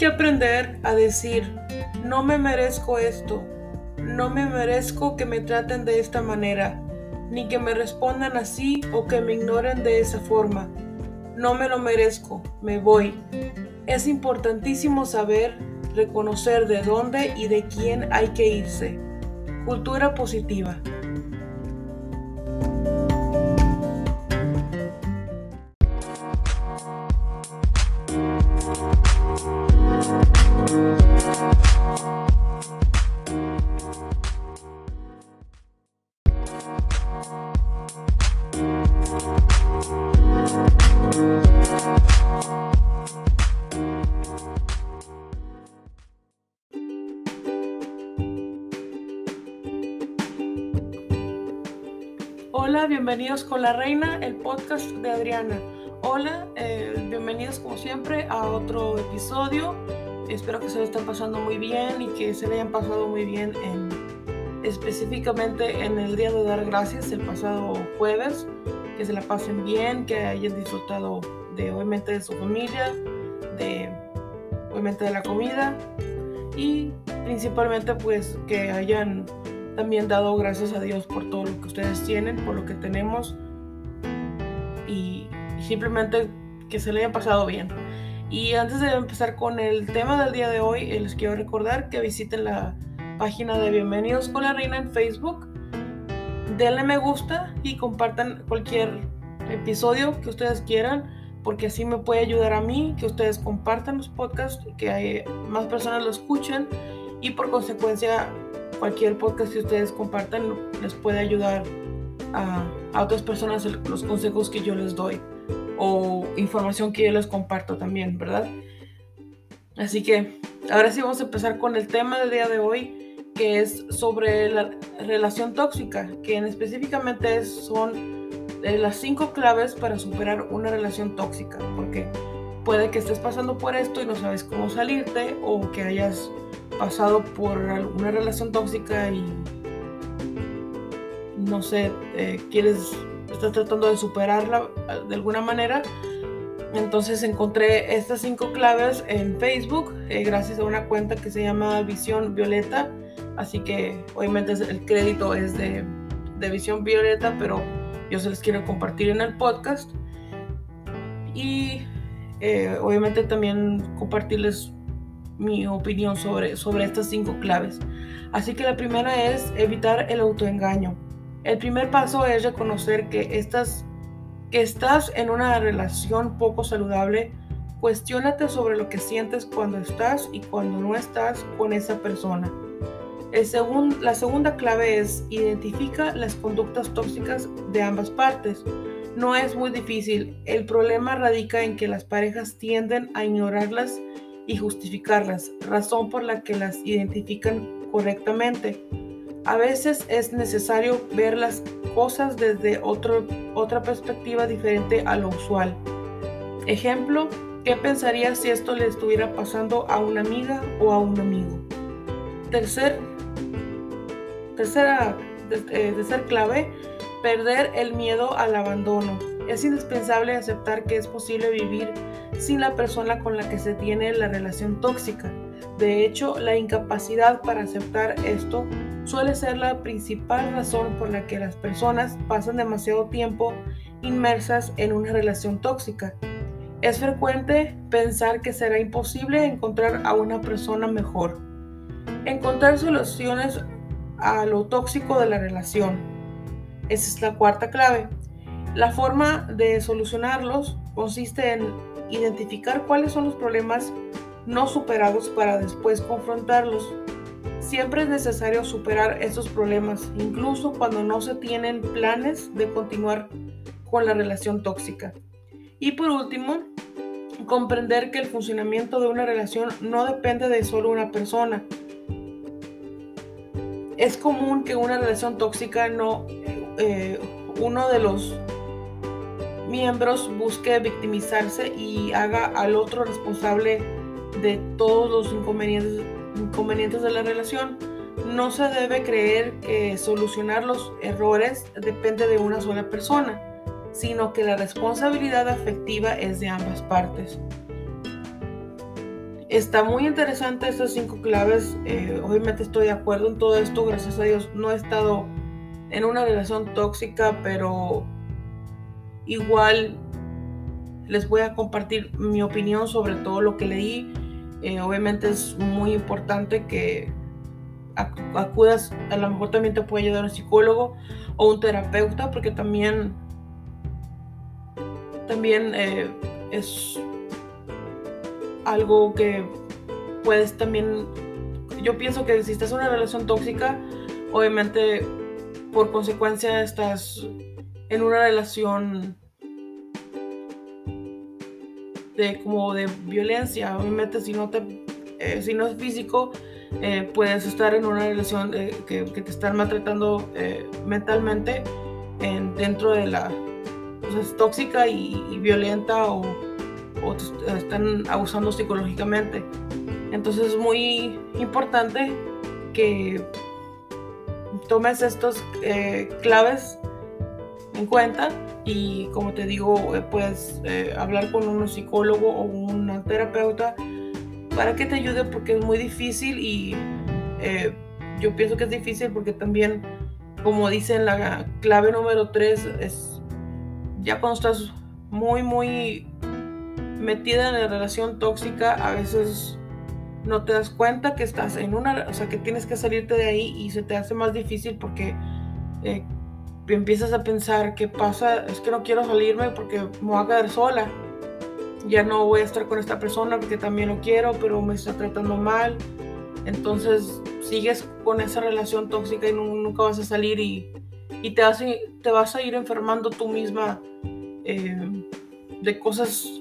Que aprender a decir, no me merezco esto, no me merezco que me traten de esta manera, ni que me respondan así o que me ignoren de esa forma. No me lo merezco, me voy. Es importantísimo saber reconocer de dónde y de quién hay que irse. Cultura positiva. Bienvenidos con la reina, el podcast de Adriana. Hola, eh, bienvenidos como siempre a otro episodio. Espero que se lo estén pasando muy bien y que se le hayan pasado muy bien en, específicamente en el día de dar gracias, el pasado jueves. Que se la pasen bien, que hayan disfrutado de obviamente de su familia, de obviamente de la comida y principalmente pues que hayan también dado gracias a Dios por todo lo que ustedes tienen, por lo que tenemos y, simplemente que se le haya pasado bien. Y antes de empezar con el tema del día de hoy, eh, les quiero recordar que visiten la página de Bienvenidos con la Reina en Facebook. Denle me gusta y compartan cualquier episodio que ustedes quieran, porque así me puede ayudar a mí que ustedes compartan los podcasts, que hay más personas lo escuchen y por consecuencia cualquier podcast que ustedes compartan les puede ayudar a, otras personas los consejos que yo les doy o información que yo les comparto también, ¿verdad? Así que ahora sí vamos a empezar con el tema del día de hoy, que es sobre la relación tóxica, que en específicamente son eh, las cinco claves para superar una relación tóxica, porque puede que estés pasando por esto y no sabes cómo salirte o que hayas pasado por una relación tóxica y no sé, eh, quieres, estás tratando de superarla eh, de alguna manera. Entonces encontré estas cinco claves en Facebook eh, gracias a una cuenta que se llama Visión Violeta. Así que obviamente el crédito es de, de Visión Violeta, pero yo se les quiero compartir en el podcast. Y obviamente también compartirles mi opinión sobre, sobre estas cinco claves. Así que la primera es evitar el autoengaño. El primer paso es reconocer que estás, que estás en una relación poco saludable. Cuestiónate sobre lo que sientes cuando estás y cuando no estás con esa persona. El la segunda clave es identifica las conductas tóxicas de ambas partes. No es muy difícil. El problema radica en que las parejas tienden a ignorarlas y justificarlas, razón por la que las identifican correctamente. A veces es necesario ver las cosas desde otro, otra perspectiva diferente a lo usual. Ejemplo, ¿qué pensaría si esto le estuviera pasando a una amiga o a un amigo? Tercer, tercera, eh, tercer clave, perder el miedo al abandono. Es indispensable aceptar que es posible vivir sin la persona con la que se tiene la relación tóxica. De hecho, la incapacidad para aceptar esto suele ser la principal razón por la que las personas pasan demasiado tiempo inmersas en una relación tóxica. Es frecuente pensar que será imposible encontrar a una persona mejor. Encontrar soluciones a lo tóxico de la relación. Esa es la cuarta clave. La forma de solucionarlos consiste en identificar cuáles son los problemas no superados para después confrontarlos. Siempre es necesario superar estos problemas, incluso cuando no se tienen planes de continuar con la relación tóxica. Y por último, comprender que el funcionamiento de una relación no depende de solo una persona. Es común que una relación tóxica no, eh, uno de los miembros busque victimizarse y haga al otro responsable de todos los inconvenientes, inconvenientes de la relación. No se debe creer que solucionar los errores depende de una sola persona, sino que la responsabilidad afectiva es de ambas partes. Está muy interesante estas cinco claves. Eh, obviamente estoy de acuerdo en todo esto. Gracias a Dios no he estado en una relación tóxica, pero igual les voy a compartir mi opinión sobre todo lo que leí. Eh, obviamente es muy importante que acudas, a lo mejor también te puede ayudar un psicólogo o un terapeuta, porque también, también eh, es algo que puedes también, yo pienso que si estás en una relación tóxica, obviamente por consecuencia estás en una relación de como de violencia, obviamente si no te eh, si no es físico, eh, puedes estar en una relación eh, que, te están maltratando mentalmente en, dentro de la pues es tóxica y violenta o, o están abusando psicológicamente. Entonces es muy importante que tomes estos eh, claves en cuenta y como te digo, eh, puedes eh, hablar con un psicólogo o una terapeuta para que te ayude porque es muy difícil y yo pienso que es difícil porque también, como dice en la clave número 3, es ya cuando estás muy, muy metida en la relación tóxica, a veces no te das cuenta que estás en una, o sea, que tienes que salirte de ahí y se te hace más difícil porque eh, empiezas a pensar qué pasa, es que no quiero salirme porque me voy a quedar sola. Ya no voy a estar con esta persona porque también lo quiero, pero me está tratando mal. Entonces sigues con esa relación tóxica y nunca vas a salir y, y te, vas a, te vas a ir enfermando tú misma eh, de cosas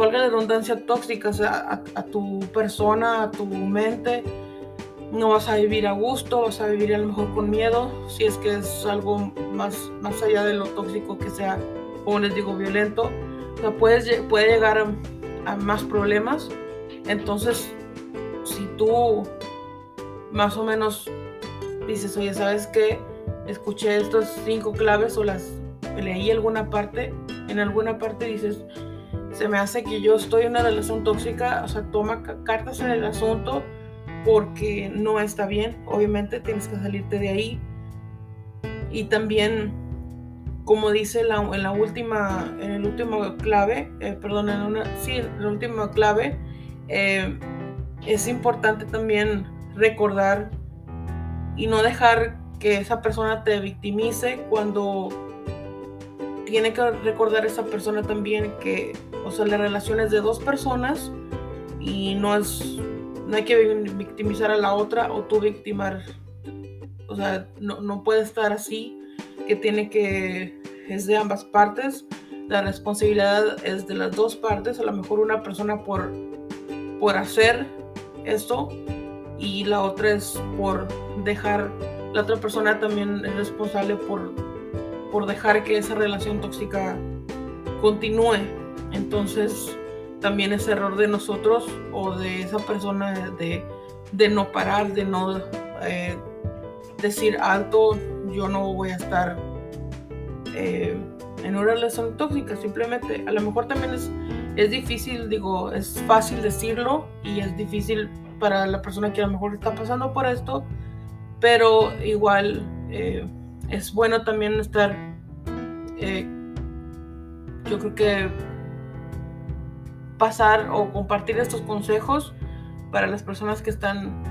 valga la redundancia, tóxicas a, a, tu persona, a tu mente. No vas a vivir a gusto, vas a vivir a lo mejor con miedo, si es que es algo más, más allá de lo tóxico que sea, como les digo, violento. O sea, puede llegar a, a más problemas. Entonces, si tú más o menos dices, oye, ¿sabes qué? Escuché estas cinco claves o las leí alguna parte, en alguna parte dices, se me hace que yo estoy en una relación tóxica, o sea, toma cartas en el asunto porque no está bien, obviamente tienes que salirte de ahí. Y también, como dice en la última, en el último clave, eh, perdón, en una, sí, en la última clave, eh, es importante también recordar y no dejar que esa persona te victimice cuando tiene que recordar esa persona también que, o sea, la relación es de dos personas y no es, no hay que victimizar a la otra o tú victimar, o sea, no, no puede estar así, que tiene que, es de ambas partes, la responsabilidad es de las dos partes, a lo mejor una persona por, por hacer esto y la otra es por dejar, la otra persona también es responsable por por dejar que esa relación tóxica continúe. Entonces, también es error de nosotros o de esa persona de, no parar, de no eh, decir alto, yo no voy a estar eh, en una relación tóxica, simplemente. A lo mejor también es, es difícil, digo, es fácil decirlo y es difícil para la persona que a lo mejor está pasando por esto, pero igual eh, es bueno también estar, yo creo que pasar o compartir estos consejos para las personas que están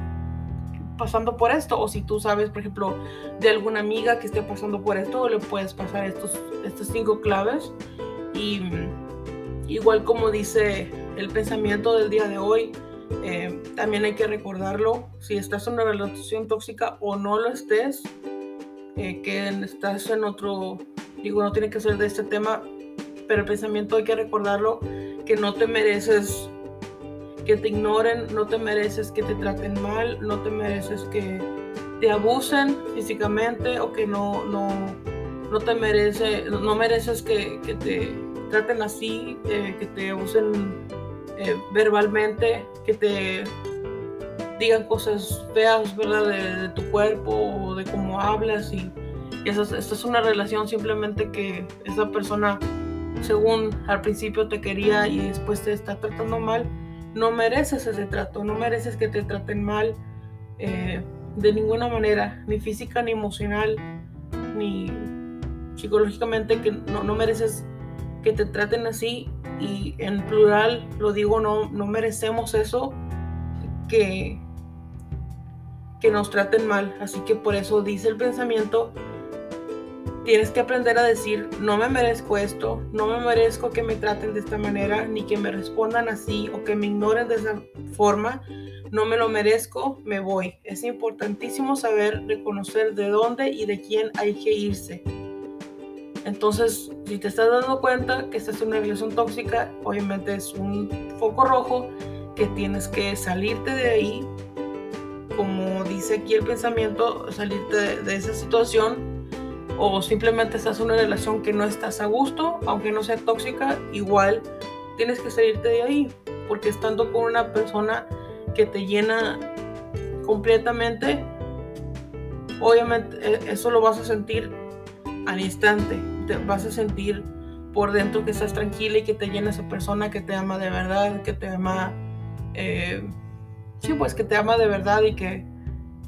pasando por esto. O si tú sabes por ejemplo de alguna amiga que esté pasando por esto le puedes pasar estos estas cinco claves. Y igual como dice el pensamiento del día de hoy eh, también hay que recordarlo. Si estás en una relación tóxica o no lo estés eh, que estás en otro, digo, no tiene que ser de este tema, pero el pensamiento hay que recordarlo, que no te mereces que te ignoren, no te mereces que te traten mal, no te mereces que te abusen físicamente o que no, no, no te merece, no mereces que, que te traten así, que te abusen eh, verbalmente, que te digan cosas feas, ¿verdad? De, tu cuerpo o de cómo hablas y, eso, esto es una relación simplemente que esa persona, según al principio te quería y después te está tratando mal, no mereces ese trato, no mereces que te traten mal eh, de ninguna manera, ni física, ni emocional, ni psicológicamente, que no, no mereces que te traten así y en plural lo digo, no, no merecemos eso, que, que nos traten mal. Así que por eso dice el pensamiento, tienes que aprender a decir, no me merezco esto, no me merezco que me traten de esta manera, ni que me respondan así o que me ignoren de esa forma. No me lo merezco, me voy. Es importantísimo saber reconocer de dónde y de quién hay que irse. Entonces, si te estás dando cuenta que estás en una relación tóxica, obviamente es un foco rojo que tienes que salirte de ahí, como dice aquí el pensamiento, salirte de, esa situación o simplemente estás en una relación que no estás a gusto, aunque no sea tóxica, igual tienes que salirte de ahí, porque estando con una persona que te llena completamente, obviamente eh, eso lo vas a sentir al instante, te vas a sentir por dentro que estás tranquila y que te llena esa persona que te ama de verdad, que te ama eh, sí, pues que te ama de verdad y que,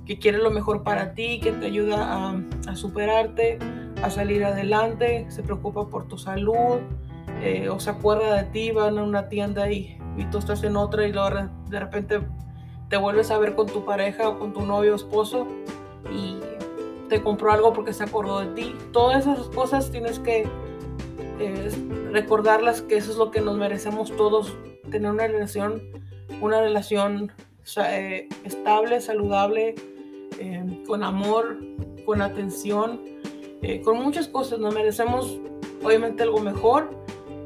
que quiere lo mejor para ti, que te ayuda a, superarte, a salir adelante, se preocupa por tu salud, eh, o se acuerda de ti, van a una tienda y, y tú estás en otra y luego de repente te vuelves a ver con tu pareja o con tu novio o esposo y te compró algo porque se acordó de ti. Todas esas cosas tienes que eh, recordarlas que eso es lo que nos merecemos todos, tener una relación una relación eh, estable, saludable, eh, con amor, con atención, eh, con muchas cosas. Nos merecemos obviamente algo mejor.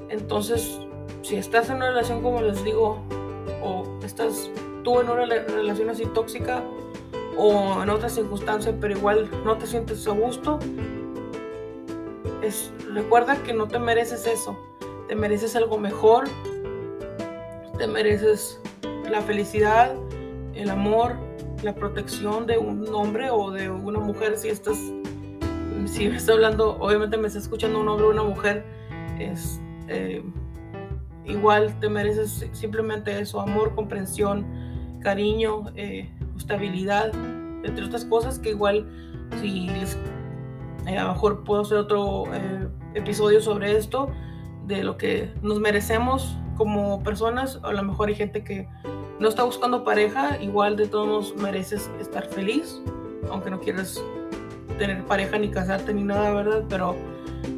Entonces, si estás en una relación, como les digo, o estás tú en una relación así tóxica o en otra circunstancia, pero igual no te sientes a gusto, es, recuerda que no te mereces eso. Te mereces algo mejor. Te mereces la felicidad, el amor, la protección de un hombre o de una mujer, si estás, si me está hablando, obviamente me está escuchando un hombre o una mujer, es eh, igual te mereces simplemente eso, amor, comprensión, cariño, eh, estabilidad, entre otras cosas que igual si eh, a lo mejor puedo hacer otro episodio sobre esto, de lo que nos merecemos como personas, a lo mejor hay gente que no está buscando pareja, igual de todos mereces estar feliz, aunque no quieras tener pareja ni casarte ni nada, ¿verdad? Pero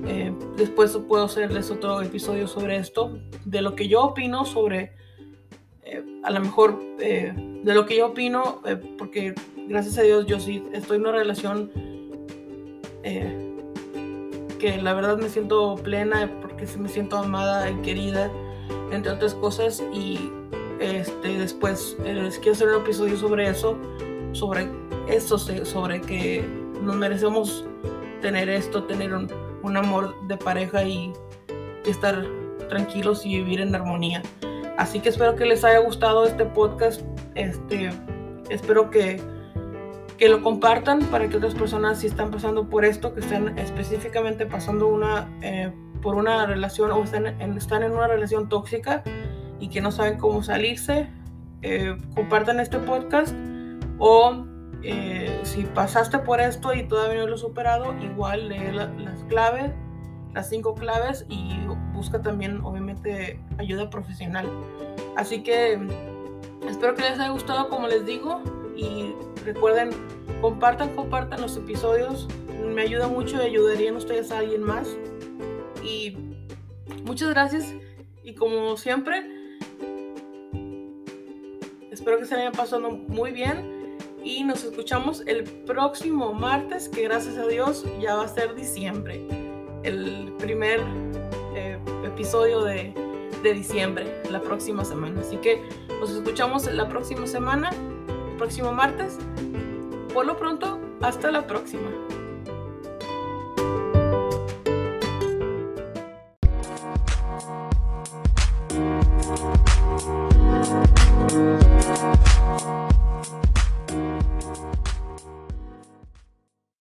eh, después puedo hacerles otro episodio sobre esto, de lo que yo opino sobre, eh, a lo mejor, eh, de lo que yo opino, porque gracias a Dios yo sí estoy en una relación que la verdad me siento plena, porque me siento amada y querida, entre otras cosas, y este, después les quiero hacer un episodio sobre eso, sobre eso, sobre que nos merecemos tener esto, tener un, amor de pareja y, estar tranquilos y vivir en armonía. Así que espero que les haya gustado este podcast. Este, espero que, que lo compartan para que otras personas si están pasando por esto, que estén específicamente pasando una, eh, por una relación o están están en una relación tóxica, y que no saben cómo salirse, eh, compartan este podcast o eh, si pasaste por esto y todavía no lo has superado, igual lee las claves, las cinco claves y busca también obviamente ayuda profesional. Así que espero que les haya gustado como les digo y recuerden, compartan, compartan los episodios, me ayuda mucho y ayudarían ustedes a alguien más. Y muchas gracias y como siempre, Espero que se hayan pasado muy bien y nos escuchamos el próximo martes, que gracias a Dios ya va a ser diciembre, el primer eh, episodio de, de diciembre, la próxima semana. Así que nos escuchamos la próxima semana, el próximo martes. Por lo pronto, hasta la próxima.